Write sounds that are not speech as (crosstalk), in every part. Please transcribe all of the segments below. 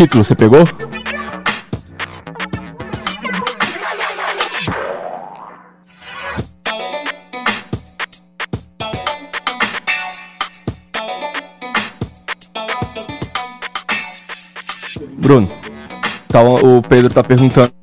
Título, você pegou? Bruno, tá, o Pedro tá perguntando.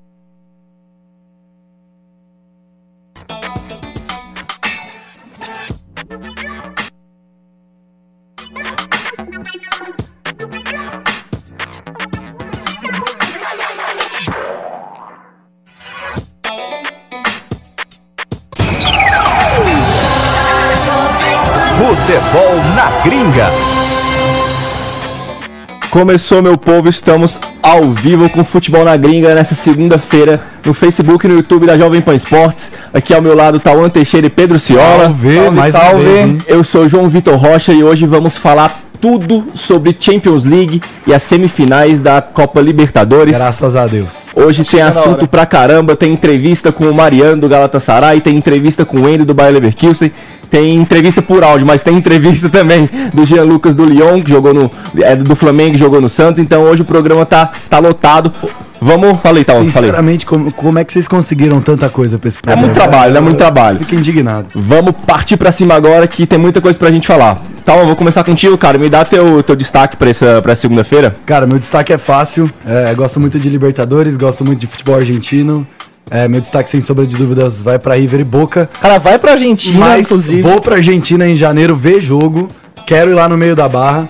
Começou, meu povo, estamos ao vivo com Futebol na Gringa nessa segunda-feira no Facebook e no YouTube da Jovem Pan Esportes. Aqui ao meu lado tá o Tauan Teixeira e Pedro Ciola. Salve, mais uma salve. vez? Eu sou o João Vitor Rocha e hoje vamos falar tudo sobre Champions League e as semifinais da Copa Libertadores. Graças a Deus. Hoje tem assunto pra caramba, tem entrevista com o Mariano do Galatasaray, tem entrevista com o Endo do Bayer Leverkusen, tem entrevista por áudio, mas tem entrevista (laughs) também do Jean Lucas do Lyon, que jogou no é, do Flamengo, que jogou no Santos. Então hoje o programa tá tá lotado. Vamos, falei, tá, falei. Sinceramente, como, como é que vocês conseguiram tanta coisa pra esse É programa? muito trabalho, é muito trabalho. Fico indignado. Vamos partir pra cima agora que tem muita coisa pra gente falar. Tá, eu vou começar contigo, cara. Me dá teu, teu destaque pra essa pra segunda-feira. Cara, meu destaque é fácil. É, gosto muito de Libertadores, gosto muito de futebol argentino. É, meu destaque, sem sombra de dúvidas, vai pra River e Boca. Cara, vai pra Argentina, Mas inclusive. vou pra Argentina em janeiro ver jogo. Quero ir lá no meio da barra.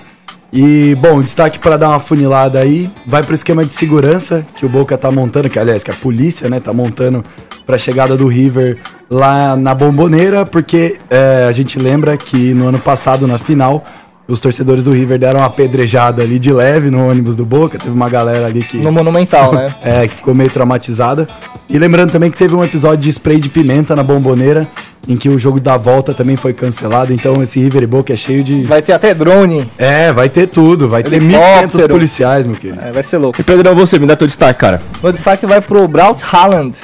E, bom, destaque para dar uma funilada aí, vai pro esquema de segurança que o Boca tá montando, que aliás, que a polícia, né, tá montando pra chegada do River lá na Bomboneira, porque é, a gente lembra que no ano passado, na final, os torcedores do River deram uma pedrejada ali de leve no ônibus do Boca, teve uma galera ali que... No Monumental, né? (laughs) É, que ficou meio traumatizada. E lembrando também que teve um episódio de spray de pimenta na bomboneira, em que o jogo da volta também foi cancelado. Então esse River e Boca é cheio de. Vai ter até drone. É, vai ter tudo. Vai ter 1.500 Helicóptero. policiais, meu querido. É, vai ser louco. E Pedrão, você, me dá teu destaque, cara. Meu destaque vai pro Braut Haaland.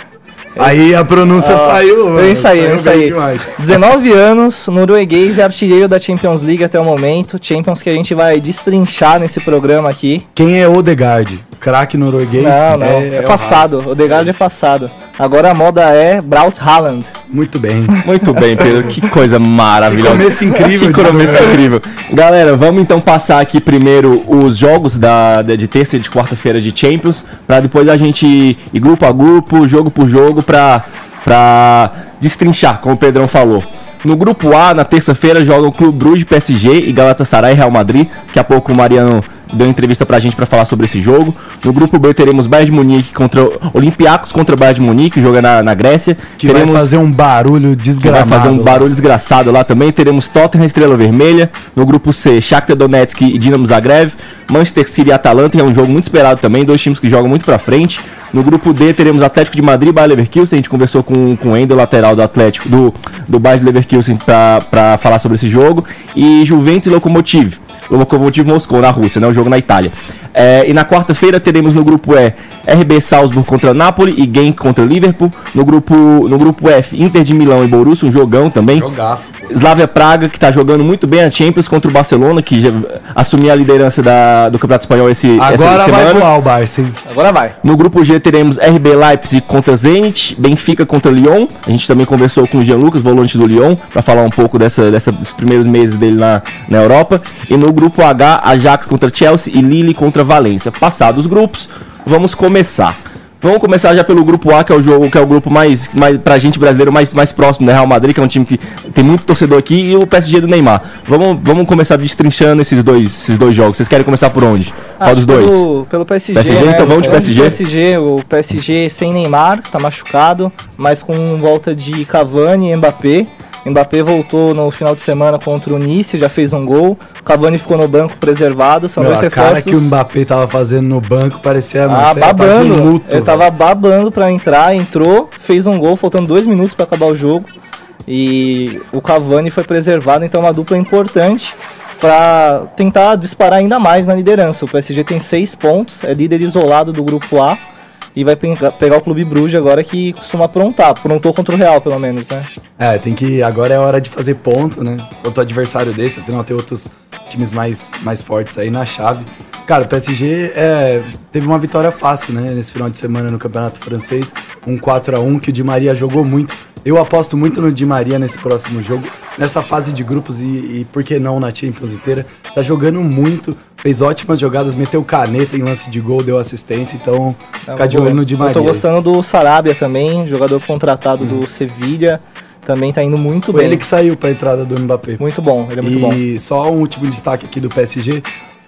Aí a pronúncia Ah, saiu. mano. Eu ensaiei, eu ensaiei. demais. 19 anos, norueguês e artilheiro da Champions League até o momento. Champions que a gente vai destrinchar nesse programa aqui. Quem é Odegaard? Craque norueguês? Não, não, é, o passado. O Degard é passado. Agora a moda é Braut Haaland. Muito bem. Muito bem, Pedro. Que coisa maravilhosa. Que começo incrível (laughs) Que começo incrível. Galera, vamos então passar aqui primeiro os jogos da, da- de terça e de quarta-feira de Champions, pra depois a gente ir grupo a grupo, jogo por jogo, pra, pra destrinchar, como o Pedrão falou. No grupo A, na terça-feira, jogam Clube Bruges, PSG e Galatasaray Real Madrid. Daqui a pouco o Mariano deu entrevista pra gente pra falar sobre esse jogo. No grupo B teremos Bayern de Munique contra Olympiacos contra Bayern de Munique, joga na, na Grécia. Que vai fazer um barulho Que vai fazer um barulho desgraçado lá também. Teremos Tottenham Estrela Vermelha. No grupo C, Shakhtar Donetsk e Dinamo Zagreb. Manchester City e Atalanta, que é um jogo muito esperado também. Dois times que jogam muito pra frente. No grupo D, teremos Atlético de Madrid e Bayer Leverkusen. A gente conversou com, com o Ender, lateral do Atlético, do, do Bayer Leverkusen, pra, pra falar sobre esse jogo. E Juventus e Lokomotiv. Lokomotiv Moscou, na Rússia, né? O jogo na Itália. É, e na quarta-feira teremos no grupo E RB Salzburg contra Napoli e Genk contra Liverpool. No grupo, no grupo F, Inter de Milão e Borussia, um jogão também. Jogaço. Slavia Praga, que tá jogando muito bem a Champions contra o Barcelona, que já assumiu a liderança da, do Campeonato Espanhol esse, essa Agora vai semana. voar o Barça, hein? Agora vai. No grupo G teremos RB Leipzig contra Zenit, Benfica contra Lyon. A gente também conversou com o Jean Lucas, volante do Lyon, para falar um pouco dessa, dessa, dos primeiros meses dele na, na Europa. E no grupo H, Ajax contra Chelsea e Lille contra Valência. Passados os grupos, vamos começar. Vamos começar já pelo grupo A, que é o jogo que é o grupo mais, mais pra gente brasileiro mais, mais próximo, né? Real Madrid, que é um time que tem muito torcedor aqui, e o PSG do Neymar. Vamos, vamos começar destrinchando esses dois, esses dois jogos. Vocês querem começar por onde? Qual Acho dos dois? Pelo, pelo PSG, PSG, né? então vamos de PSG? PSG, o PSG sem Neymar, tá machucado, mas com volta de Cavani e Mbappé. Mbappé voltou no final de semana contra o Nice, já fez um gol. Cavani ficou no banco preservado, são Meu, dois a cara reforços. que o Mbappé tava fazendo no banco parecia Ah, sei lá, tá babando. luto, Ele tava velho. babando pra entrar, entrou, fez um gol, faltando dois minutos pra acabar o jogo. E o Cavani foi preservado, então é uma dupla importante pra tentar disparar ainda mais na liderança. O PSG tem seis pontos, é líder isolado do grupo A. E vai pegar o Clube Bruges agora que costuma aprontar. Aprontou contra o Real, pelo menos, né? É, tem que. Agora é hora de fazer ponto, né? Contra o adversário desse, afinal tem outros times mais, mais fortes aí na chave. Cara, o PSG é, teve uma vitória fácil, né? Nesse final de semana no Campeonato Francês. Um 4 a 1 que o Di Maria jogou muito. Eu aposto muito no Di Maria nesse próximo jogo. Nessa fase de grupos e, e por que não na Champions inteira. Tá jogando muito, fez ótimas jogadas, meteu caneta em lance de gol, deu assistência. Então, ficar de boa. olho no Di Eu Maria. tô gostando do Sarabia também, jogador contratado do Sevilha. Também tá indo muito Foi bem. ele que saiu pra entrada do Mbappé. Muito bom, ele é muito bom. e só um último destaque aqui do PSG.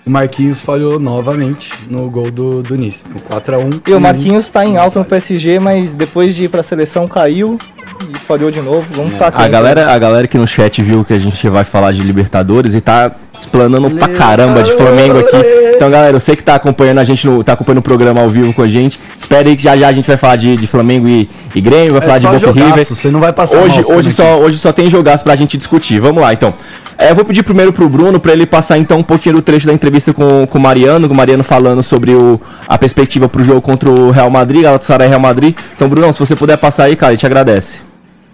O Marquinhos falhou novamente no gol do, do Nice, no 4x1. E o Marquinhos tá em alta no PSG, mas depois de ir pra seleção caiu e falhou de novo. Vamos ficar A atento. galera, a galera aqui no chat viu que a gente vai falar de Libertadores e tá explanando pra caramba de Flamengo aqui. Então, galera, eu sei que tá acompanhando a gente, no, tá acompanhando o programa ao vivo com a gente. Espera aí que já já a gente vai falar de, de Flamengo e, e Grêmio, vai falar É de só Boca jogaço, River. você não vai passar Hoje, mal hoje, aqui. só, hoje só tem jogaço pra gente discutir. Vamos lá, então. É, eu vou pedir primeiro pro Bruno pra ele passar então um pouquinho do trecho da entrevista com, com o Mariano, com o Mariano falando sobre o, a perspectiva pro jogo contra o Real Madrid, Galatasaray e Real Madrid. Então, Bruno, se você puder passar aí, cara, a gente agradece.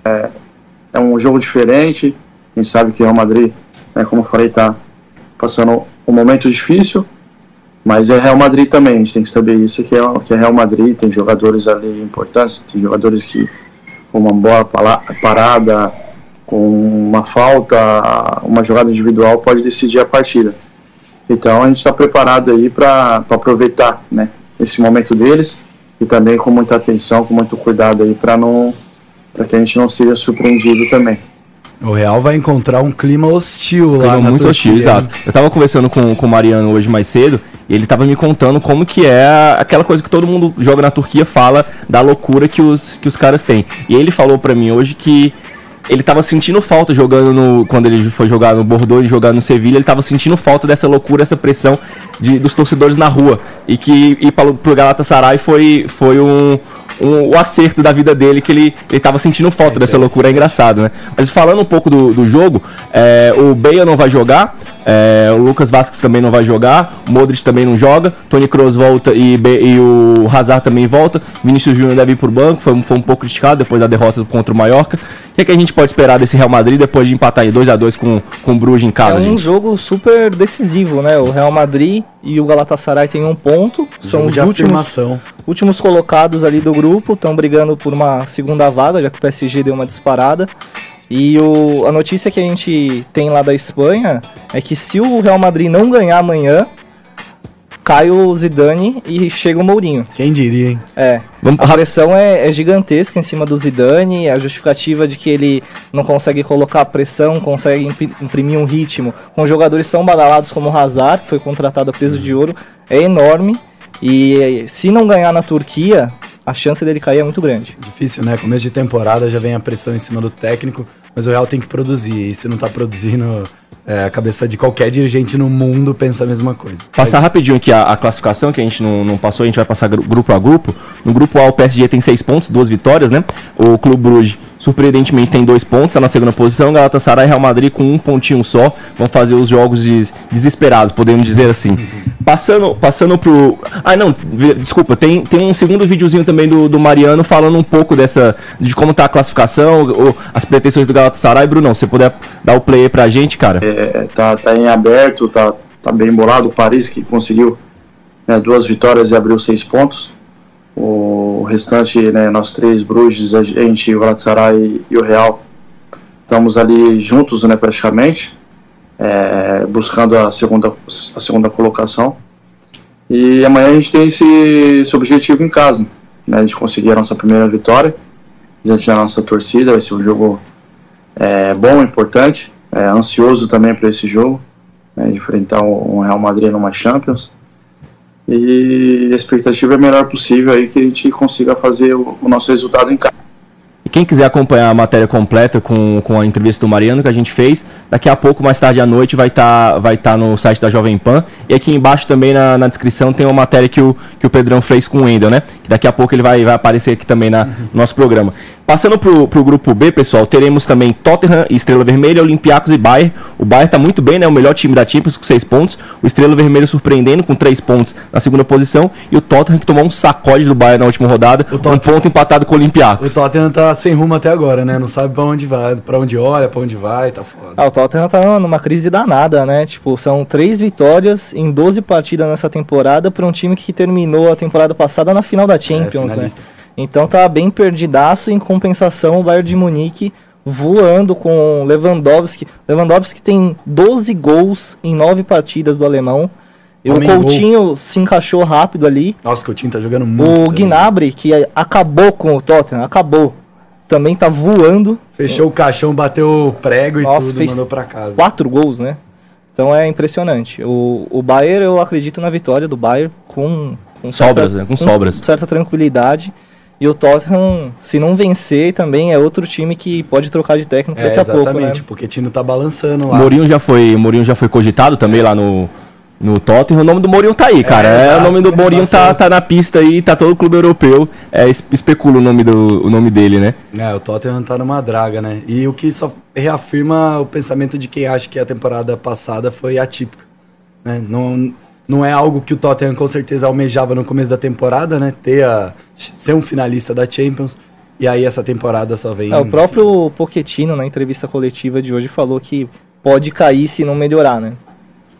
é um jogo diferente. A gente sabe que o Real Madrid, né, como eu falei, está passando um momento difícil, mas é Real Madrid também. A gente tem que saber isso que é, que é Real Madrid. Tem jogadores ali importantes, tem jogadores que com uma boa parada, com uma falta, uma jogada individual pode decidir a partida. Então a gente está preparado aí para aproveitar, né, esse momento deles e também com muita atenção, com muito cuidado aí para não para que a gente não seja surpreendido também. O Real vai encontrar um clima hostil lá Clima na muito hostil, exato. Eu tava conversando com, com o Mariano hoje mais cedo, e ele tava me contando como que é aquela coisa que todo mundo joga na Turquia fala da loucura que os, que os caras têm. E ele falou pra mim hoje que ele tava sentindo falta jogando no. Quando ele foi jogar no Bordeaux e jogar no Sevilha, ele tava sentindo falta dessa loucura, essa pressão de, dos torcedores na rua. E que ir para, pro Galatasaray foi, foi um, um, o acerto da vida dele, que ele, ele tava sentindo falta dessa loucura, é engraçado, né? Mas falando um pouco do, do jogo, é, o Bale não vai jogar, é, o Lucas Vasquez também não vai jogar, o Modric também não joga, Tony Kroos volta e, Be- e o Hazard também volta, Vinícius Júnior deve ir pro banco, foi, um- foi um pouco criticado depois da derrota contra o Mallorca. O que, é que a gente pode esperar desse Real Madrid depois de empatar em 2 a 2 com, com o Bruges em É casa, um gente? jogo super decisivo, né? O Real Madrid e o Galatasaray têm um ponto, são Jogo os de últimos, afirmação. Últimos colocados ali do grupo, estão brigando por uma segunda vaga, já que o PSG deu uma disparada. E o, a notícia que a gente tem lá da Espanha é que se o Real Madrid não ganhar amanhã, cai o Zidane e chega o Mourinho. Quem diria, hein? É, Vamos, a pressão é, é gigantesca em cima do Zidane, a justificativa de que ele não consegue colocar pressão, consegue imprimir um ritmo com jogadores tão badalados como o Hazard, que foi contratado a peso de ouro, é enorme. E se não ganhar na Turquia, a chance dele cair é muito grande. Difícil, né? Começo de temporada já vem a pressão em cima do técnico, mas o Real tem que produzir. E se não tá produzindo, é, a cabeça de qualquer dirigente no mundo pensa a mesma coisa. Passar rapidinho aqui a, a classificação, que a gente não, não passou, a gente vai passar gru- grupo a grupo. No grupo A, o PSG tem seis pontos, duas vitórias, né? O Clube Bruges, surpreendentemente, tem dois pontos, tá na segunda posição. Galatasaray e Real Madrid com um pontinho só. Vão fazer os jogos des- desesperados, podemos dizer assim. (laughs) Passando, passando pro. Ah, não, desculpa, tem, tem um segundo videozinho também do, do Mariano falando um pouco dessa. de como tá a classificação, ou as pretensões do Galatasaray. Brunão, se puder dar o play aí pra gente, cara. É, tá, tá em aberto, tá, tá bem bolado. O Paris que conseguiu né, duas vitórias e abriu seis pontos. O restante, né, nós três, Bruges, a gente, o Galatasaray e o Real, estamos ali juntos, né, praticamente, é, buscando a segunda, a segunda colocação. E amanhã a gente tem esse, esse objetivo em casa, né? A gente conseguir a nossa primeira vitória diante da nossa torcida, vai ser um jogo é, bom, importante, é, ansioso também para esse jogo, né, de enfrentar o Real Madrid numa Champions. E a expectativa é a melhor possível aí que a gente consiga fazer o, o nosso resultado em casa. Quem quiser acompanhar a matéria completa com, com a entrevista do Mariano que a gente fez, daqui a pouco, mais tarde à noite, vai estar tá, vai tá no site da Jovem Pan. E aqui embaixo também na, na descrição tem uma matéria que o, que o Pedrão fez com o Wendel, né? Que daqui a pouco ele vai, vai aparecer aqui também na, no nosso programa. Passando pro, pro grupo B, pessoal, teremos também Tottenham, Estrela Vermelha, Olympiacos e Bayern. O Bayern tá muito bem, né? O melhor time da Champions com 6 pontos. O Estrela Vermelha surpreendendo com 3 pontos na segunda posição. E o Tottenham que tomou um sacode do Bayern na última rodada. O Um ponto empatado com o Olympiacos. O Tottenham tá sem rumo até agora, né? Não sabe pra onde vai, pra onde olha, pra onde vai, tá foda. Ah, o Tottenham tá numa crise danada, né? Tipo, são três vitórias em 12 partidas nessa temporada para um time que terminou a temporada passada na final da Champions, né? Então tá bem perdidaço. Em compensação, o Bayern de Munique voando com Lewandowski. Lewandowski tem 12 gols em 9 partidas do alemão. E o Homem gol. Coutinho se encaixou rápido ali. Nossa, o Coutinho tá jogando muito. O. Gnabry, que acabou com o Tottenham, acabou. Também tá voando. Fechou o caixão, bateu o prego e Nossa, tudo, fez mandou pra casa. quatro gols, né? Então é impressionante. O, o Bayern, eu acredito na vitória do Bayern com, com Sobras, né? Com sobras. certa tranquilidade. E o Tottenham, se não vencer, também é outro time que pode trocar de técnico É, daqui a pouco, né? exatamente, o Pochettino tá balançando O lá. Mourinho já foi, o Mourinho já foi cogitado também lá no, no Tottenham. O nome do Mourinho tá aí, cara. É, exato, o nome do? Mourinho tá, Passou. tá na pista aí, tá todo clube europeu. É, es- especula o nome, do, o nome dele, né? É, o Tottenham tá numa draga, né? E o que só reafirma o pensamento de quem acha que a temporada passada foi atípica. Né? Não, não é algo que o Tottenham com certeza almejava no começo da temporada, né? Ter a, ser um finalista da Champions. E aí essa temporada só vem. É, o próprio Pochettino, na entrevista coletiva de hoje, falou que pode cair se não melhorar, né?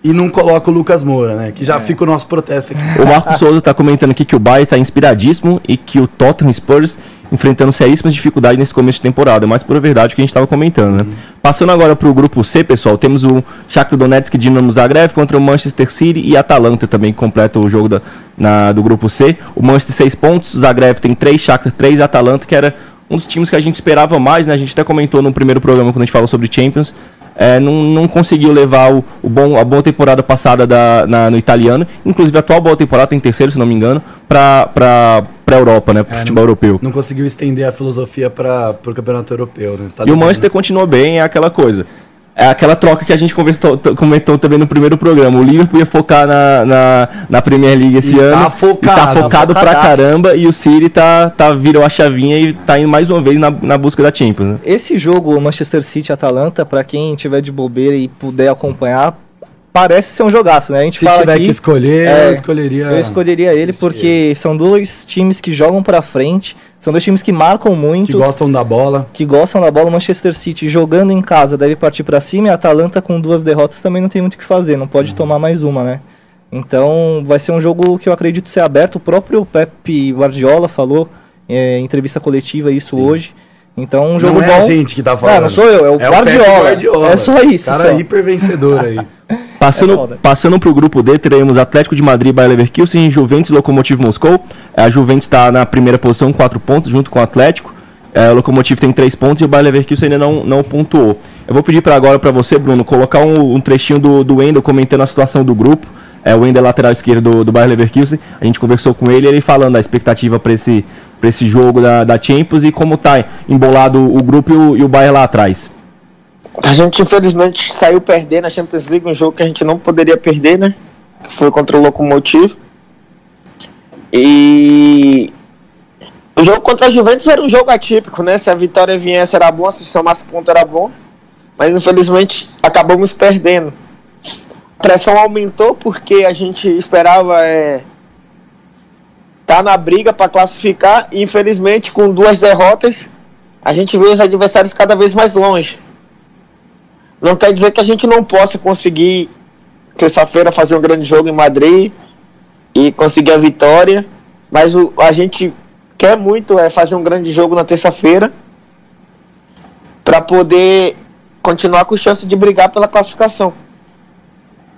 E não coloca o Lucas Moura, né? Que já É. fica o nosso protesto aqui. O Marcos Souza tá comentando aqui que o Bayern tá inspiradíssimo e que o Tottenham Spurs enfrentando seríssimas dificuldades nesse começo de temporada. Mas por verdade o que a gente tava comentando, né? Passando agora pro grupo C, pessoal, temos o Shakhtar Donetsk Dinamo Zagreb contra o Manchester City e Atalanta também que completa o jogo da, na- do grupo C. O Manchester 6 pontos, o Zagreb tem 3, Shakhtar 3 e Atalanta que era um dos times que a gente esperava mais, né? A gente até comentou no primeiro programa quando a gente falou sobre Champions. É, não, não conseguiu levar o, o bom, a boa temporada passada da, na- no italiano, inclusive a atual boa temporada, tem terceiro, se não me engano, pra, pra Europa, né? Pro É, futebol europeu. Não conseguiu estender a filosofia para o campeonato europeu, né? Tá E o. Manchester continua bem, é aquela coisa. É aquela troca que a gente conversou, comentou também no primeiro programa. O Liverpool ia focar na, na, na Premier League esse E tá ano. focado, e tá tá focado pra caramba. E o City tá, tá, virou a chavinha e tá indo mais uma vez na, na busca da Champions. Né? Esse jogo, Manchester City-Atalanta, pra quem tiver de bobeira e puder acompanhar, parece ser um jogaço, né? A gente Se fala tiver aqui, que escolher, é, eu escolheria. eu escolheria ele porque são dois times que jogam pra frente, são dois times que marcam muito, Que gostam da bola. que gostam da bola. O Manchester City jogando em casa deve partir pra cima e a Atalanta com duas derrotas também não tem muito o que fazer, não Uhum. pode tomar mais uma, né? Então vai ser um jogo que eu acredito ser aberto. O próprio Pep Guardiola falou é, em entrevista coletiva isso hoje. Então um jogo não bom. é a gente que tá falando. Não, não sou eu, é o Pep Guardiola. Guardiola. É só isso. Cara só. hiper vencedor aí. (laughs) Passando, É foda. passando pro grupo D, teremos Atlético de Madrid, Bayer Leverkusen, Juventus e Lokomotiv Moscou. A Juventus está na primeira posição, com 4 pontos, junto com o Atlético. É, o Lokomotiv tem 3 pontos e o Bayer Leverkusen ainda não, não pontuou. Eu vou pedir para agora para você, Bruno, colocar um, um trechinho do, do Wendel comentando a situação do grupo. É, o Wendel é lateral esquerdo do, do Bayer Leverkusen. A gente conversou com ele, ele falando a expectativa para esse, pra esse jogo da, da Champions e como tá embolado o grupo e o, e o Bayern lá atrás. A gente infelizmente saiu perdendo na Champions League, um jogo que a gente não poderia perder, né? Que foi contra o Lokomotiv. E o jogo contra a Juventus era um jogo atípico, né? Se a vitória viesse era bom, se somasse ponto era bom. Mas infelizmente acabamos perdendo. A pressão aumentou porque a gente esperava é, tá na briga para classificar e infelizmente com duas derrotas a gente vê os adversários cada vez mais longe. Não quer dizer que a gente não possa conseguir terça-feira fazer um grande jogo em Madrid e conseguir a vitória, mas o, a gente quer muito é fazer um grande jogo na terça-feira para poder continuar com chance de brigar pela classificação.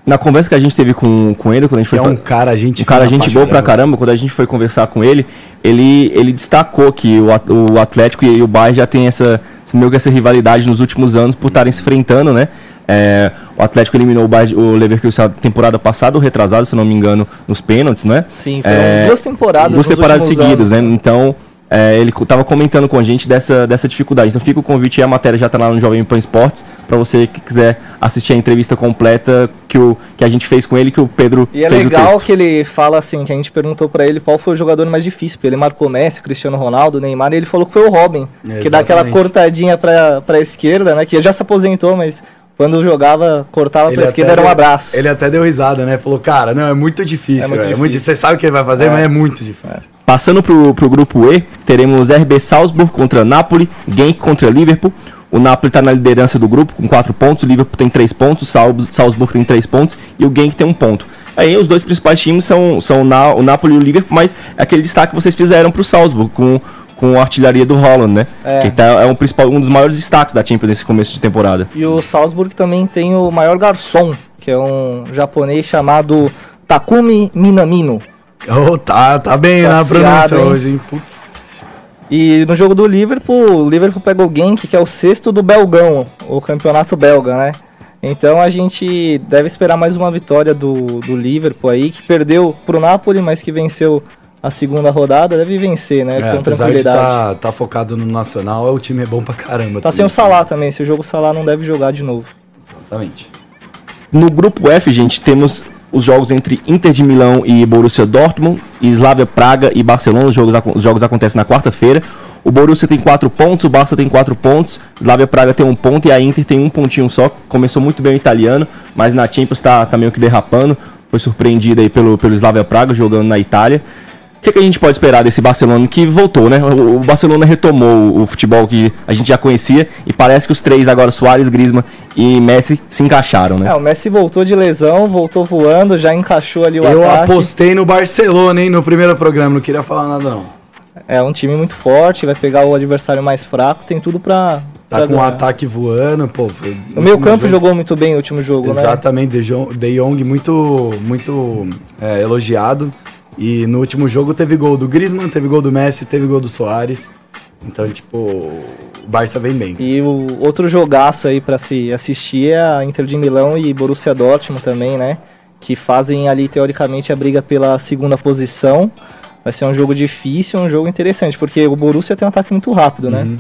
Na conversa que a gente teve com, com ele, quando a gente Que foi é um cara, gente um cara gente boa pra caramba. quando a gente foi conversar com ele, ele, ele destacou que o, o Atlético e o Bayern já tem essa, meio que essa rivalidade nos últimos anos por estarem se enfrentando, né? É, o Atlético eliminou o, Bayern, o Leverkusen na temporada passada, ou retrasada, se não me engano, nos pênaltis, né? Sim, foram É, duas temporadas. duas temporadas seguidas, anos. né? Então, é, ele co- tava comentando com a gente dessa, dessa dificuldade. Então fica o convite a matéria já tá lá no Jovem Pan Esportes, para você que quiser assistir a entrevista completa que, o, que a gente fez com ele, que o Pedro E é fez o legal texto. que ele fala assim, que a gente perguntou pra ele qual foi o jogador mais difícil, porque ele marcou Messi, Cristiano Ronaldo, Neymar, e ele falou que foi o Robin, É, que dá aquela cortadinha pra, pra esquerda, né, que já se aposentou, mas quando jogava, cortava Ele pra esquerda, era um abraço. Ele até deu risada, né? Falou, cara, não, é muito difícil. É muito velho, É muito difícil. difícil. Você sabe o que ele vai fazer, É. mas é muito difícil. Passando pro, pro grupo E, teremos RB Salzburg contra Napoli, Genk contra Liverpool. O Napoli está na liderança do grupo com 4 pontos, o Liverpool tem 3 pontos, o Sal- Salzburg tem 3 pontos e o Genk tem 1 ponto. Aí os dois principais times são, são o Na- o Napoli e o Liverpool, mas é aquele destaque que vocês fizeram pro Salzburg com, com a artilharia do Holland, né? É. Que tá, é um, principal, um dos maiores destaques da Champions nesse começo de temporada. E o Salzburg também tem o maior garçom, que é um japonês chamado Takumi Minamino. Oh, tá, tá bem Tá na pronúncia hein? hoje, hein? Putz. E no jogo do Liverpool, o Liverpool pegou o Genk, que é o sexto do Belgão, o campeonato belga, né? Então a gente deve esperar mais uma vitória do, do Liverpool aí, que perdeu pro Napoli, mas que venceu a segunda rodada, deve vencer, né? É, com tranquilidade. estar tá, focado no Nacional, o time é bom pra caramba. Tá também. sem o Salah também, se o jogo Salah não deve jogar de novo. Exatamente. No grupo F, gente, temos os jogos entre Inter de Milão e Borussia Dortmund, e Slavia Praga e Barcelona. Os jogos, os jogos acontecem na quarta-feira. O Borussia tem 4 pontos, o Barça tem 4 pontos, Slavia Praga tem um ponto e a Inter tem um pontinho só. Começou muito bem o italiano, mas na Champions tá, tá meio que derrapando. Foi surpreendido aí pelo, pelo Slavia Praga jogando na Itália. O que, que a gente pode esperar desse Barcelona que voltou, né? O, o Barcelona retomou o, futebol que a gente já conhecia e parece que os três agora, Soares, Griezmann e Messi, se encaixaram, né? É, o Messi voltou de lesão, voltou voando, já encaixou ali o Eu ataque. apostei no Barcelona, hein, no primeiro programa. Não queria falar nada, não. É um time muito forte, vai pegar o adversário mais fraco, tem tudo pra. Tá pra com o ganhar. ataque voando, pô. O último campo jogo- jogou muito bem no último jogo, né? Exatamente, De Jong, De Jong muito, muito é, elogiado. E no último jogo teve gol do Griezmann, teve gol do Messi, teve gol do Soares. Então, tipo, o Barça vem bem. E o outro jogaço aí pra se assistir é a Inter de Milão e Borussia Dortmund também, né? Que fazem ali teoricamente a briga pela segunda posição. Vai ser um jogo difícil, um jogo interessante, porque o Borussia tem um ataque muito rápido, né?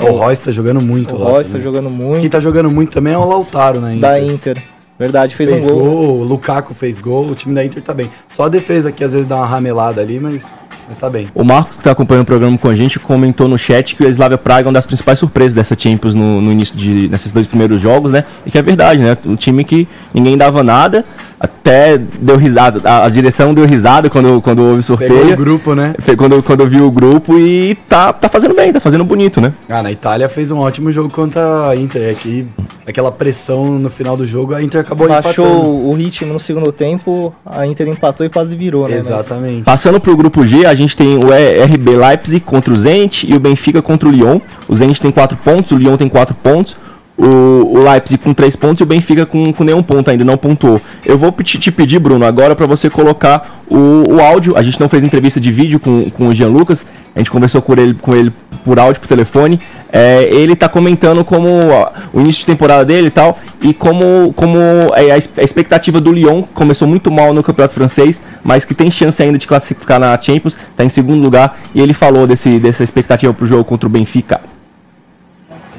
O Royce tá jogando muito O lá. Royce tá jogando Quem muito tá jogando muito também é o Lautaro, né? da Inter. Verdade, fez, Fez um gol. gol, o Lukaku fez gol, o time da Inter tá bem. Só a defesa que às vezes dá uma ramelada ali, mas, mas tá bem. O Marcos, que está acompanhando o programa com a gente, comentou no chat que o Slavia Praga é uma das principais surpresas dessa Champions no, no início de nesses dois primeiros jogos, né? E que é verdade, né? Um time que ninguém dava nada, até deu risada. A, a direção deu risada quando, quando houve Pegou o sorteio. grupo, né? Quando, quando viu o grupo e tá, tá fazendo bem, tá fazendo bonito, né? Ah, na Itália fez um ótimo jogo contra a Inter. Aqui, aquela pressão no final do jogo, a Inter acabou Baixou empatando. o ritmo no segundo tempo, a Inter empatou e quase virou, né? Mas- Exatamente. Passando pro grupo G, a gente tem o RB Leipzig contra o Zenit e o Benfica contra o Lyon. O Zenit tem 4 pontos, o Lyon tem 4 pontos. O, Leipzig com 3 pontos e o Benfica com, com nenhum ponto ainda, não pontuou. Eu vou te, te pedir, Bruno, agora para você colocar o, o áudio. A gente não fez entrevista de vídeo com, com o Jean Lucas, a gente conversou com ele, com ele por áudio, por telefone. É, ele tá comentando como ó, o início de temporada dele e tal, e como, como é, a, expectativa do Lyon que começou muito mal no campeonato francês, mas que tem chance ainda de classificar na Champions, tá em segundo lugar, e ele falou desse, dessa expectativa pro jogo contra o Benfica.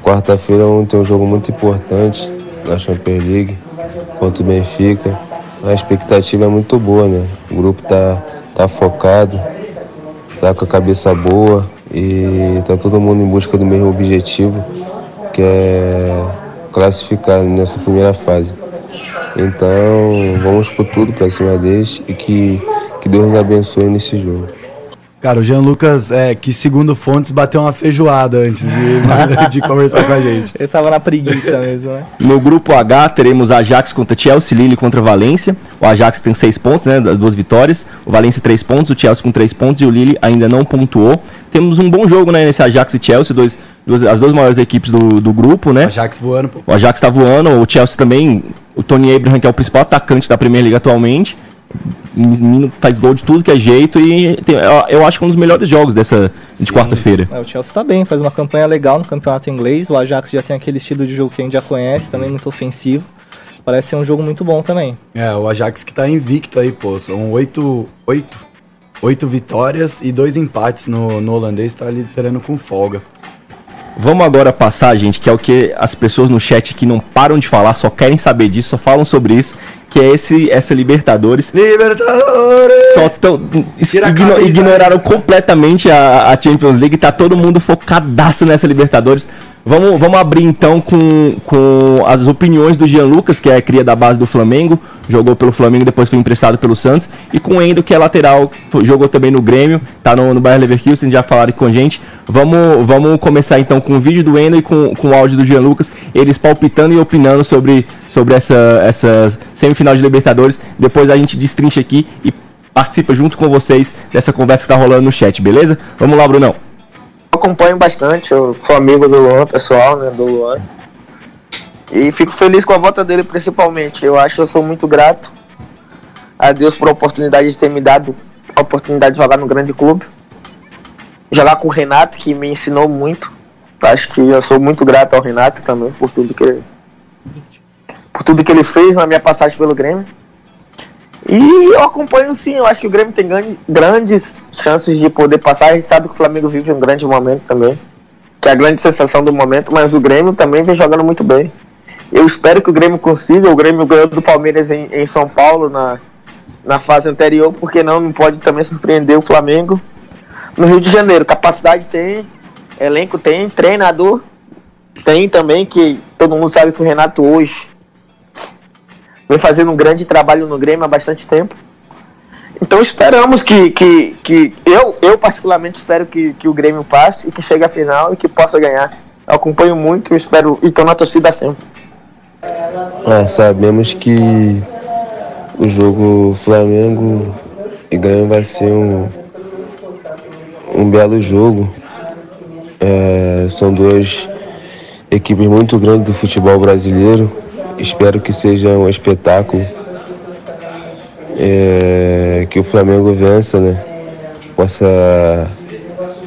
Quarta-feira vamos ter um jogo muito importante na Champions League contra o Benfica. A expectativa é muito boa, né? O grupo tá, tá focado, tá com a cabeça boa e tá todo mundo em busca do mesmo objetivo, que é classificar nessa primeira fase. Então vamos por tudo para cima deles e que, que Deus nos abençoe nesse jogo. Cara, o Jean Lucas, é, que segundo fontes, bateu uma feijoada antes (laughs) de, de conversar com a gente. Ele tava na preguiça mesmo, né? No grupo H teremos Ajax contra Chelsea, Lille contra Valência. O Ajax tem seis pontos, né, das duas vitórias. O Valência três pontos, o Chelsea com três pontos e o Lille ainda não pontuou. Temos um bom jogo, né, nesse Ajax e Chelsea, dois, duas, as duas maiores equipes do, do grupo, né? Ajax voando, pô. O Ajax tá voando, o Chelsea também, o Tony Abraham, que é o principal atacante da Premier League atualmente. O menino faz gol de tudo que é jeito e tem- eu, acho que é um dos melhores jogos dessa de quarta-feira. É, o Chelsea tá bem, faz uma campanha legal no campeonato inglês. O Ajax já tem aquele estilo de jogo que a gente já conhece, também muito ofensivo. Parece ser um jogo muito bom também. É, o Ajax que tá invicto aí, pô. São oito, oito, oito vitórias e dois empates no, no holandês, tá liderando com folga. Vamos agora passar, gente, que é o que as pessoas no chat que não param de falar, só querem saber disso, só falam sobre isso, que é esse essa Libertadores. Libertadores! Só tão, igno- ignoraram completamente a, a Champions League, tá todo mundo focadaço nessa Libertadores. Vamos, vamos abrir então com, com as opiniões do Jean Lucas, que é cria da base do Flamengo, jogou pelo Flamengo, depois foi emprestado pelo Santos, e com o Endo, que é lateral, jogou também no Grêmio, tá no, no Bayer Leverkusen, já falaram com a gente. Vamos, vamos começar então com o vídeo do Endo e com, com o áudio do Jean Lucas, eles palpitando e opinando sobre, sobre essa, essa semifinal de Libertadores. Depois a gente destrincha aqui e participa junto com vocês dessa conversa que tá rolando no chat, beleza? Vamos lá, Brunão. acompanho bastante, eu sou amigo do Luan, pessoal, né, do Luan. E fico feliz com a volta dele principalmente. Eu acho eu sou muito grato a Deus por a oportunidade de ter me dado a oportunidade de jogar no grande clube. Jogar com o Renato, que me ensinou muito. Acho que eu sou muito grato ao Renato também por tudo que tudo que ele fez na minha passagem pelo Grêmio. E eu acompanho sim, eu acho que o Grêmio tem gran- grandes chances de poder passar. A gente sabe que o Flamengo vive um grande momento também, que é a grande sensação do momento, mas o Grêmio também vem jogando muito bem. Eu espero que o Grêmio consiga. O Grêmio ganhou do Palmeiras em, em São Paulo na, na fase anterior, porque não, não pode também surpreender o Flamengo no Rio de Janeiro. Capacidade tem, elenco tem, treinador tem também, que todo mundo sabe que o Renato hoje vem fazendo um grande trabalho no Grêmio há bastante tempo. Então esperamos que, que, que eu, eu particularmente espero que, que o Grêmio passe e que chegue à final e que possa ganhar. Eu acompanho muito, espero e estou na torcida sempre. Ah, sabemos que o jogo Flamengo e Grêmio vai ser um, um belo jogo. É, são duas equipes muito grandes do futebol brasileiro. Espero que seja um espetáculo. É, que o Flamengo vença, né? Possa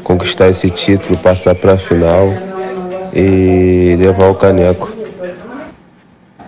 conquistar esse título, passar para a final e levar o caneco.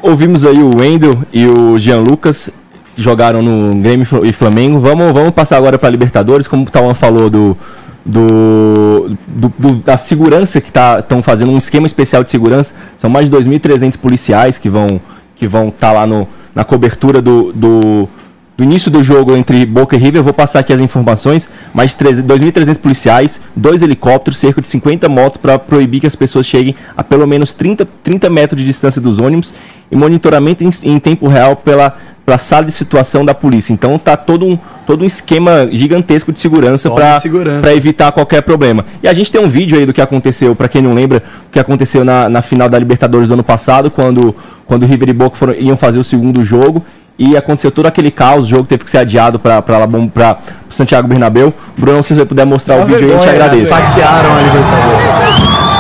Ouvimos aí o Wendel e o Jean Lucas, jogaram no Grêmio e Flamengo. Vamos, vamos passar agora para Libertadores, como o Tawan falou do, do, do- do- da segurança que estão fazendo um esquema especial de segurança. São mais de 2.300 policiais que vão que vão estar lá no, na cobertura do, do, do início do jogo entre Boca e River. Vou passar aqui as informações. Mais de 13 2.300 policiais, dois helicópteros, cerca de 50 motos para proibir que as pessoas cheguem a pelo menos 30, 30 metros de distância dos ônibus e monitoramento em, em tempo real pela, pela sala de situação da polícia. Então tá todo um, todo um esquema gigantesco de segurança para para evitar qualquer problema. E a gente tem um vídeo aí do que aconteceu, para quem não lembra, o que aconteceu na, na final da Libertadores do ano passado, quando, quando o River e Boca foram, iam fazer o segundo jogo. E aconteceu todo aquele caos, o jogo teve que ser adiado para para Santiago Bernabéu. Bruno, se você puder mostrar o vídeo aí, eu te né? agradeço. Saquearam a Libertadores.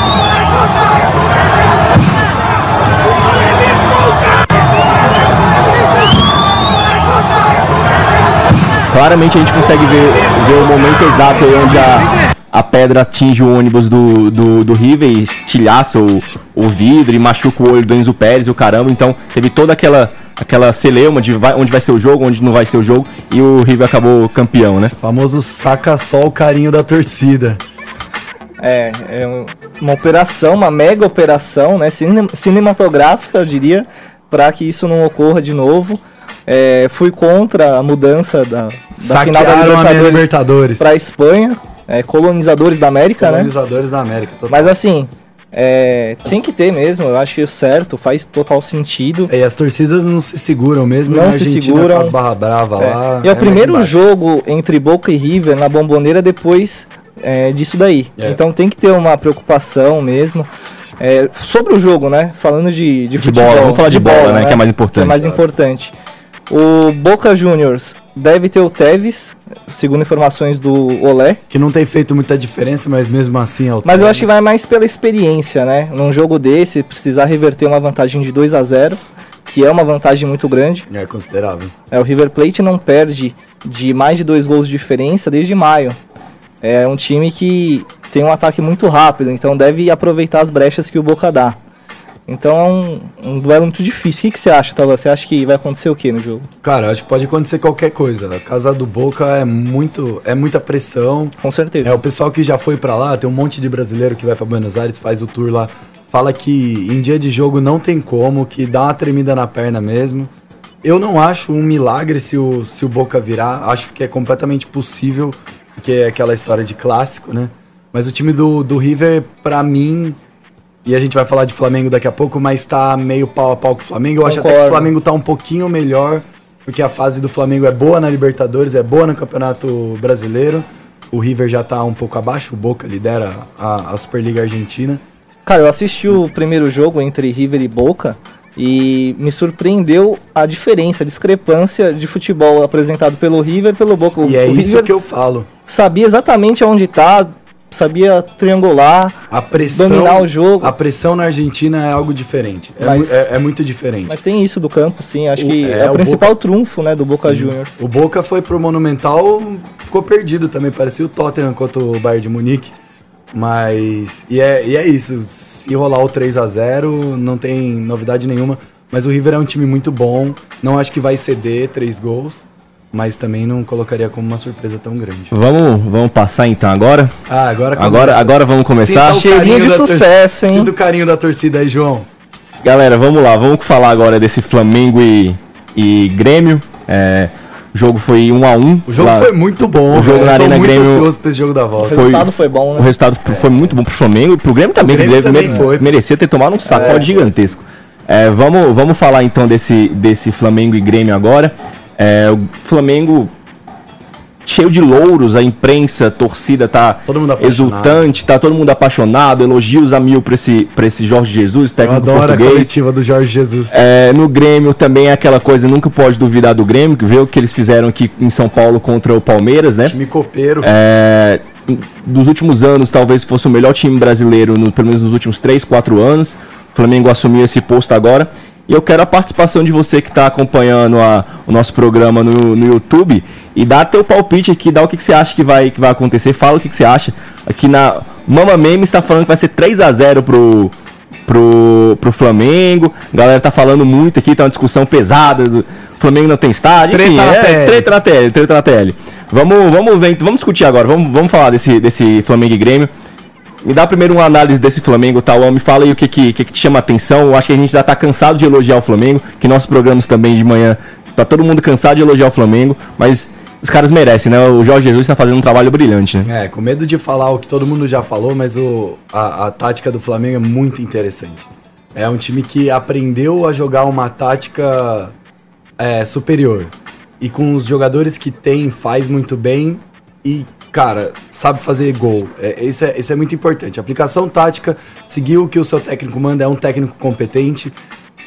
Claramente a gente consegue ver, ver o momento exato aí onde a, a pedra atinge o ônibus do, do, do River e estilhaça o, o vidro e machuca o olho do Enzo Pérez e o caramba. Então teve toda aquela, aquela celeuma de vai- onde vai ser o jogo, onde não vai ser o jogo. E o River acabou campeão, né? Famoso saca só o carinho da torcida. É, é um- uma operação, uma mega operação, né, cine- cinematográfica, eu diria, para que isso não ocorra de novo. É, fui contra a mudança da, da final da Libertadores Libertadores. para Espanha, é, colonizadores da América, né? Colonizadores da América. total. Mas assim, É, tem que ter mesmo, eu acho que é certo, faz total sentido. E as torcidas não se seguram mesmo, Não na se Argentina seguram. as barra brava É. lá. E é o mais primeiro jogo entre Boca e River na bomboneira depois é, disso daí. É. Então tem que ter uma preocupação mesmo. É, sobre o jogo, né? Falando de, de, De futebol, bola, vamos falar de bola, né, que é mais importante. que é mais importante. O Boca Juniors deve ter o Tevez, segundo informações do Olé. Que não tem feito muita diferença, mas mesmo assim é o Mas eu Tevez. acho que vai mais pela experiência, né? Num jogo desse, precisar reverter uma vantagem de 2 a 0 que é uma vantagem muito grande. É considerável. É, o River Plate não perde de mais de dois gols de diferença desde maio. É um time que tem um ataque muito rápido, então deve aproveitar as brechas que o Boca dá. Então é um, um duelo muito difícil. O que, que você acha, Tava? Você acha que vai acontecer o que no jogo? Cara, eu acho que pode acontecer qualquer coisa. A casa do Boca é muito, é muita pressão. Com certeza. É o pessoal que já foi pra lá, tem um monte de brasileiro que vai pra Buenos Aires, faz o tour lá, fala que em dia de jogo não tem como, que dá uma tremida na perna mesmo. Eu não acho um milagre se o, se o Boca virar, acho que é completamente possível, porque é aquela história de clássico, né? Mas o time do, do River, pra mim, e a gente vai falar de Flamengo daqui a pouco, mas tá meio pau a pau com o Flamengo. Eu acho até que o Concordo. Flamengo tá um pouquinho melhor, porque a fase do Flamengo é boa na Libertadores, é boa no Campeonato Brasileiro. O River já tá um pouco abaixo, o Boca lidera a, a Superliga Argentina. Cara, eu assisti o primeiro jogo entre River e Boca e me surpreendeu a diferença, a discrepância de futebol apresentado pelo River e pelo Boca. O- E é isso River que eu falo. sabia exatamente onde tá, sabia triangular, A pressão, dominar o jogo. a pressão na Argentina é algo diferente. É, Mas- mu- é- é muito diferente. Mas tem isso do campo, sim. Acho O- que é, é, o principal trunfo, né, do Boca Sim. Juniors. O Boca foi pro Monumental, ficou perdido também, parecia o Tottenham contra o Bayern de Munique. Mas. E é, e é isso. Se rolar o 3 a 0 não tem novidade nenhuma. Mas o River é um time muito bom. Não acho que vai ceder três gols. Mas também não colocaria como uma surpresa tão grande. Vamos, vamos passar então agora. Ah, agora Agora, começa. agora vamos começar. O Cheirinho de sucesso, hein? Sinta o carinho da torcida aí, João. Galera, vamos lá, vamos falar agora desse Flamengo e, e Grêmio. É, o jogo foi 1 a 1 O jogo lá- foi muito bom. o jogo velho. na Eu tô Arena muito Grêmio ansioso pra esse jogo da O volta. resultado foi bom, O né? resultado foi muito bom pro Flamengo e pro Grêmio também, Grêmio que deve- também mere- foi. merecia ter tomado um sacode É, gigantesco. É, vamos, vamos falar então desse, desse Flamengo e Grêmio agora. É, o Flamengo cheio de louros, a imprensa, a torcida tá Todo mundo apaixonado. exultante, tá todo mundo apaixonado, elogios a mil pra esse, pra esse Jorge Jesus, Eu técnico adoro a português. coletiva do Jorge Jesus. É, no Grêmio também é aquela coisa, nunca pode duvidar do Grêmio, que vê o que eles fizeram aqui em São Paulo contra o Palmeiras, né? Time copeiro. É, dos últimos anos, talvez fosse o melhor time brasileiro, no- pelo menos nos últimos 3, 4 anos. O Flamengo assumiu esse posto agora. E eu quero a participação de você que está acompanhando a- o nosso programa no, no YouTube. E dá teu palpite aqui, dá o que, que você acha que vai, que vai acontecer. Fala o que, que você acha. Aqui na Mama Meme está falando que vai ser 3 a 0 pro, pro, pro Flamengo. A galera tá falando muito aqui, tá uma discussão pesada. Do, Flamengo não tem estádio. Treta enfim, na é, TL. treta na TL, treta na TL. Vamos, vamos ver, vamos discutir agora, vamos, vamos falar desse, desse Flamengo e Grêmio. Me dá primeiro uma análise desse Flamengo, tá? Me fala aí o que, que, que, te chama atenção. Eu acho que a gente já tá cansado de elogiar o Flamengo, que nossos programas também de manhã, tá todo mundo cansado de elogiar o Flamengo, mas os caras merecem, né? O Jorge Jesus tá fazendo um trabalho brilhante, né? É, com medo de falar o que todo mundo já falou, mas o, a, a tática do Flamengo é muito interessante. É um time que aprendeu a jogar uma tática é, superior. E com os jogadores que tem, faz muito bem. E, cara, sabe fazer gol. É, isso, é, isso é muito importante. Aplicação tática, seguir o que o seu técnico manda, é um técnico competente.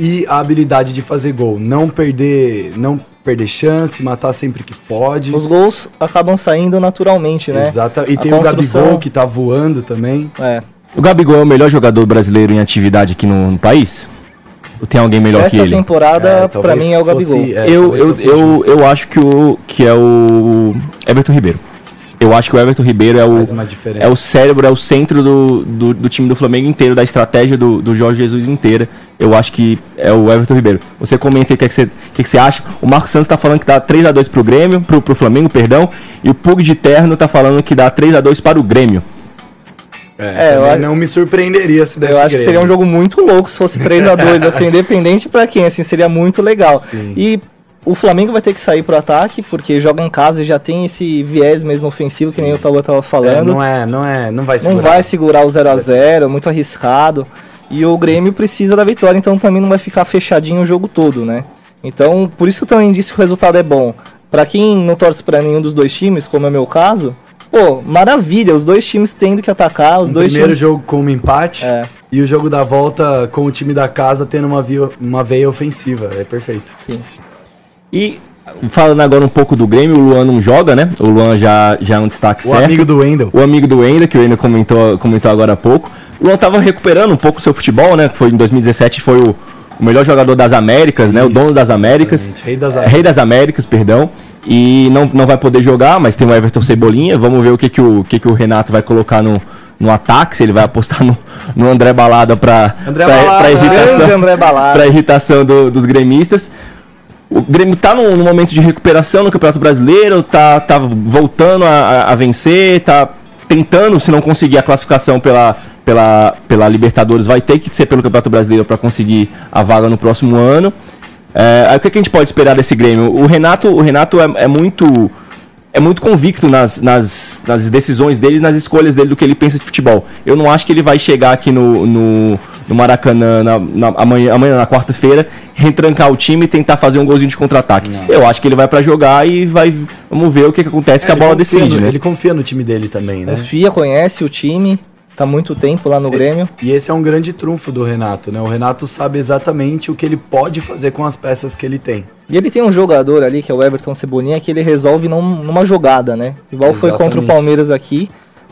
E a habilidade de fazer gol. Não perder, não perder chance, matar sempre que pode. Os gols acabam saindo naturalmente, né? Exato. E A tem o construção- Gabigol que tá voando também. É. O Gabigol é o melhor jogador brasileiro em atividade aqui no, no país? Ou tem alguém melhor Esta que ele? temporada, É, pra mim, é o fosse- Gabigol. é, eu, eu, fosse eu, justo. eu acho que o, que é o Everton Ribeiro. Eu acho que o Everton Ribeiro é o, é o cérebro, é o centro do, do, do time do Flamengo inteiro, da estratégia do, do Jorge Jesus inteira. Eu acho que é o Everton Ribeiro. Você comenta aí o que, é que, você, o que, é que você acha. O Marcos Santos tá falando que dá 3x2 pro Grêmio, pro, pro Flamengo, perdão. E o Pug de Terno tá falando que dá 3x2 para o Grêmio. É, É, eu acho- não me surpreenderia se desse Eu acho que seria um Grêmio. jogo muito louco se fosse 3 a 2 assim, (laughs) independente pra quem, assim, seria muito legal. Sim. E o Flamengo vai ter que sair pro ataque, porque joga em casa e já tem esse viés mesmo ofensivo, que nem o Tauba tava É, falando. não é, não é, não vai não segurar. vai segurar o 0 a 0 é muito arriscado. E o Grêmio precisa da vitória, então também não vai ficar fechadinho o jogo todo, né? Então, por isso que eu também disse que o resultado é bom. Pra quem não torce pra nenhum dos dois times, como é o meu caso, pô, maravilha, os dois times tendo que atacar, os O dois primeiro times jogo com um empate É. e o jogo da volta com o time da casa tendo uma, via, uma veia ofensiva. É perfeito. Sim. E falando agora um pouco do Grêmio, o Luan não joga, né? O Luan já, já é um destaque O certo. amigo do Wendel. O amigo do Wendel, que o Wendel comentou, comentou agora há pouco. O Luan tava recuperando um pouco o seu futebol, né? Foi em 2017, foi o, o melhor jogador das Américas, né? O dono das Américas. Rei das É, Américas. Rei das Américas, perdão. E não, não vai poder jogar, mas tem o Everton Cebolinha. Vamos ver o que, que, o, que, que o Renato vai colocar no, no ataque, se ele vai apostar no, no André Balada Grande irritação, André Balada. irritação do- dos gremistas. O Grêmio tá num, num momento de recuperação no Campeonato Brasileiro, tá, tá voltando a, a- vencer, tá tentando, se não conseguir a classificação pela, pela, pela Libertadores, vai ter que ser pelo Campeonato Brasileiro para conseguir a vaga no próximo ano. É, aí o que, que a gente pode esperar desse Grêmio? O Renato, o Renato é, é muito é muito convicto nas, nas, nas decisões dele, nas escolhas dele do que ele pensa de futebol. Eu não acho que ele vai chegar aqui no, no, no Maracanã na, na- amanhã, amanhã, na quarta-feira, retrancar o time e tentar fazer um golzinho de contra-ataque. Eu acho que ele vai pra jogar e vai. Vamos ver o que, que acontece que a ele bola confia decide, no- né? Ele confia no time dele também, né? Confia, conhece o time, tá há muito tempo lá no Grêmio. E esse é um grande trunfo do Renato, né? O Renato sabe exatamente o que ele pode fazer com as peças que ele tem. E ele tem um jogador ali, que é o Everton Cebolinha, que ele resolve num- numa jogada, né? Igual foi contra o Exatamente. Palmeiras aqui.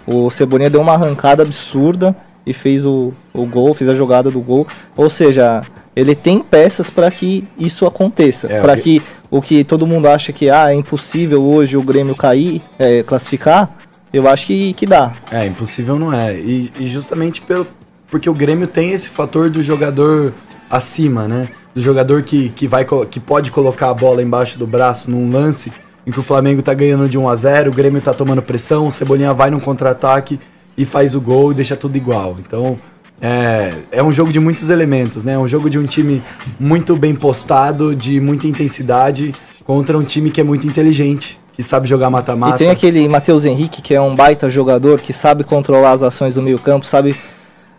O Cebolinha deu uma arrancada absurda e fez o, o gol, fez a jogada do gol. Ou seja, ele tem peças para que isso aconteça. É, para que- que o que todo mundo acha que ah, é impossível hoje o Grêmio cair, é, classificar, eu acho que, que dá. É, impossível não é. E, e justamente pelo, porque o Grêmio tem esse fator do jogador acima, né? Do jogador que, que, vai, que pode colocar a bola embaixo do braço num lance em que o Flamengo tá ganhando de 1 a 0 o Grêmio tá tomando pressão, o Cebolinha vai num contra-ataque e faz o gol e deixa tudo igual. Então, é, é um jogo de muitos elementos, né? É um jogo de um time muito bem postado, de muita intensidade, contra um time que é muito inteligente, que sabe jogar mata-mata. E tem aquele Matheus Henrique, que é um baita jogador, que sabe controlar as ações do meio campo, sabe...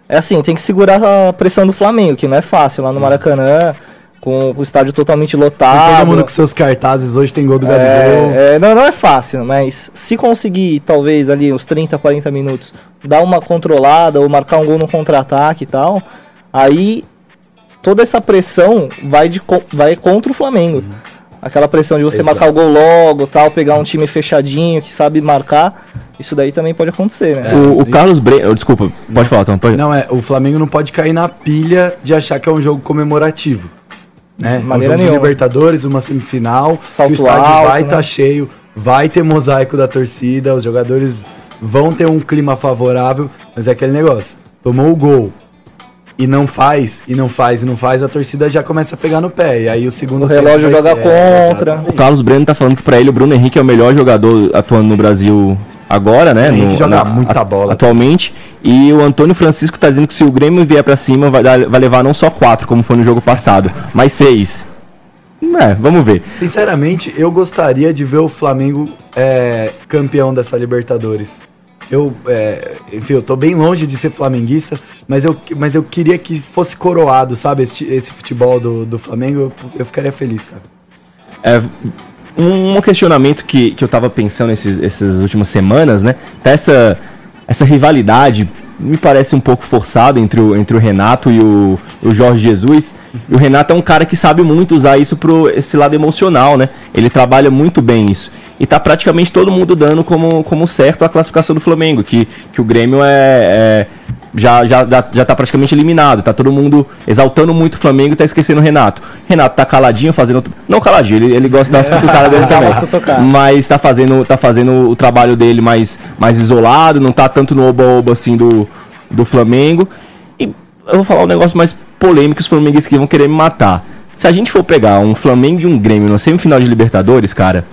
É assim, tem que segurar a pressão do Flamengo, que não é fácil lá no Maracanã, com o estádio totalmente lotado. todo mundo com seus cartazes, hoje tem gol do Gabigol. É, é, não, não é fácil, mas se conseguir, talvez, ali uns 30, 40 minutos, dar uma controlada ou marcar um gol no contra-ataque e tal, aí toda essa pressão vai, de, vai contra o Flamengo. Aquela pressão de você Exato. marcar o gol logo, tal, pegar um time fechadinho que sabe marcar, isso daí também pode acontecer, né? O, o Carlos Breno. Desculpa, pode falar, Tom. Pode... Não, é, o Flamengo não pode cair na pilha de achar que é um jogo comemorativo. Né? maneira um jogo de. Libertadores, uma semifinal, Salto o estádio alto, vai né? estar cheio, vai ter mosaico da torcida, os jogadores vão ter um clima favorável, mas é aquele negócio. Tomou o gol e não faz, e não faz, e não faz, a torcida já começa a pegar no pé. E aí o segundo O relógio joga ser- é, contra. exatamente. O Carlos Breno tá falando que pra ele o Bruno Henrique é o melhor jogador atuando no Brasil agora, né? Henrique No- joga muita bola. Atualmente. E o Antônio Francisco tá dizendo que se o Grêmio vier pra cima, vai, vai levar não só quatro, como foi no jogo passado, mas seis. É, vamos ver. Sinceramente, eu gostaria de ver o Flamengo é, campeão dessa Libertadores. Eu, é, enfim, eu tô bem longe de ser flamenguista, mas eu, mas eu queria que fosse coroado, sabe? Esse, esse futebol do, do Flamengo, eu, eu ficaria feliz, cara. É, um, questionamento que, que eu tava pensando esses, essas últimas semanas, né? Tá essa, essa rivalidade, me parece um pouco forçada entre o, entre o Renato e o, o Jorge Jesus. E o Renato é um cara que sabe muito usar isso pro esse lado emocional, né? Ele trabalha muito bem isso. E tá praticamente todo mundo dando como, como certo a classificação do Flamengo, que, que o Grêmio é, é- já, já, já, tá praticamente eliminado. Tá todo mundo exaltando muito o Flamengo e tá esquecendo o Renato. Renato tá caladinho, fazendo. Não caladinho, ele, ele gosta de dar umas cutucadas dele (laughs) também. Mas tá fazendo, tá fazendo o trabalho dele mais, mais isolado, não tá tanto no oba-oba assim do, do Flamengo. E eu vou falar um negócio mais polêmico, os flamenguistas que vão querer me matar. Se a gente for pegar um Flamengo e um Grêmio na semifinal de Libertadores, cara,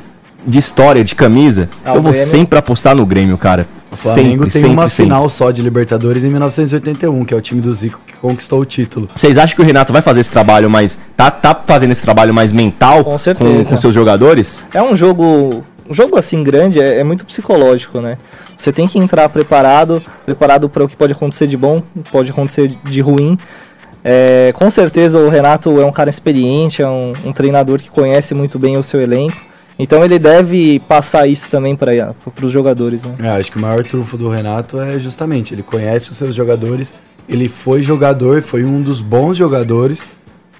de história, de camisa, Ah, eu vou Grêmio- sempre apostar no Grêmio, cara. O Flamengo Sempre, tem sempre, uma sempre. final só de Libertadores em 1981, que é o time do Zico que conquistou o título. Vocês acham que o Renato vai fazer esse trabalho mais. Tá, tá fazendo esse trabalho mais mental Com certeza. com, com seus jogadores? É um jogo. Um jogo assim grande é, é muito psicológico, né? Você tem que entrar preparado, preparado para o que pode acontecer de bom, pode acontecer de ruim. É, com certeza o Renato é um cara experiente, é um, um treinador que conhece muito bem o seu elenco. Então ele deve passar isso também para os jogadores, né? É, acho que o maior trunfo do Renato é justamente, ele conhece os seus jogadores, ele foi jogador, foi um dos bons jogadores,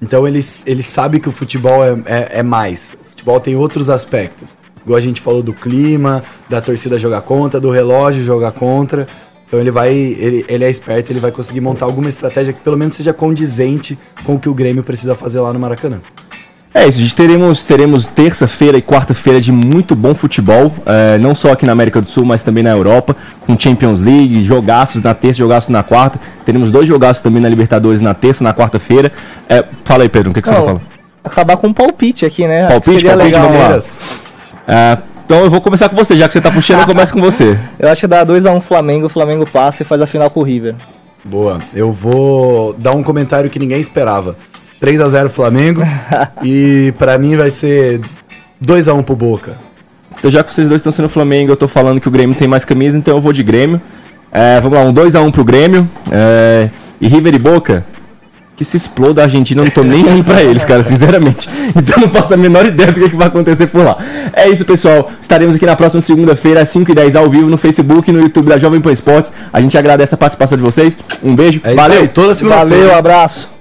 então ele, ele sabe que o futebol é, é, é mais. O futebol tem outros aspectos. Igual a gente falou do clima, da torcida jogar contra, do relógio jogar contra. Então ele vai. Ele, ele é esperto, ele vai conseguir montar alguma estratégia que pelo menos seja condizente com o que o Grêmio precisa fazer lá no Maracanã. É isso, gente. Teremos, teremos terça-feira e quarta-feira de muito bom futebol, é, não só aqui na América do Sul, mas também na Europa, com Champions League, jogaços na terça, jogaços na quarta. Teremos dois jogaços também na Libertadores na terça, na quarta-feira. É, fala aí, Pedro, o que, que você Não, vai falar? Acabar com um palpite aqui, né? Palpite, palpite, legal. vamos lá. É, então eu vou começar com você, já que você tá puxando, eu começo com você. (laughs) Eu acho que dá 2x1 Flamengo, o Flamengo passa e faz a final com o River. Boa. Eu vou dar um comentário que ninguém esperava. 3 a 0 Flamengo (laughs) e pra mim vai ser 2 a 1 pro Boca. Então já que vocês dois estão sendo Flamengo, eu tô falando que o Grêmio tem mais camisa, então eu vou de Grêmio. É, vamos lá, um 2x1 pro Grêmio. É, e River e Boca, que se exploda a Argentina, eu não tô nem aí pra eles, cara, sinceramente. (laughs) Então não faço a menor ideia do que, que vai acontecer por lá. É isso, pessoal. Estaremos aqui na próxima segunda-feira, às 5h10 ao vivo, no Facebook e no YouTube da Jovem Pan Esportes. A gente agradece a participação de vocês. Um beijo. É Valeu! aí, toda. Valeu, abraço.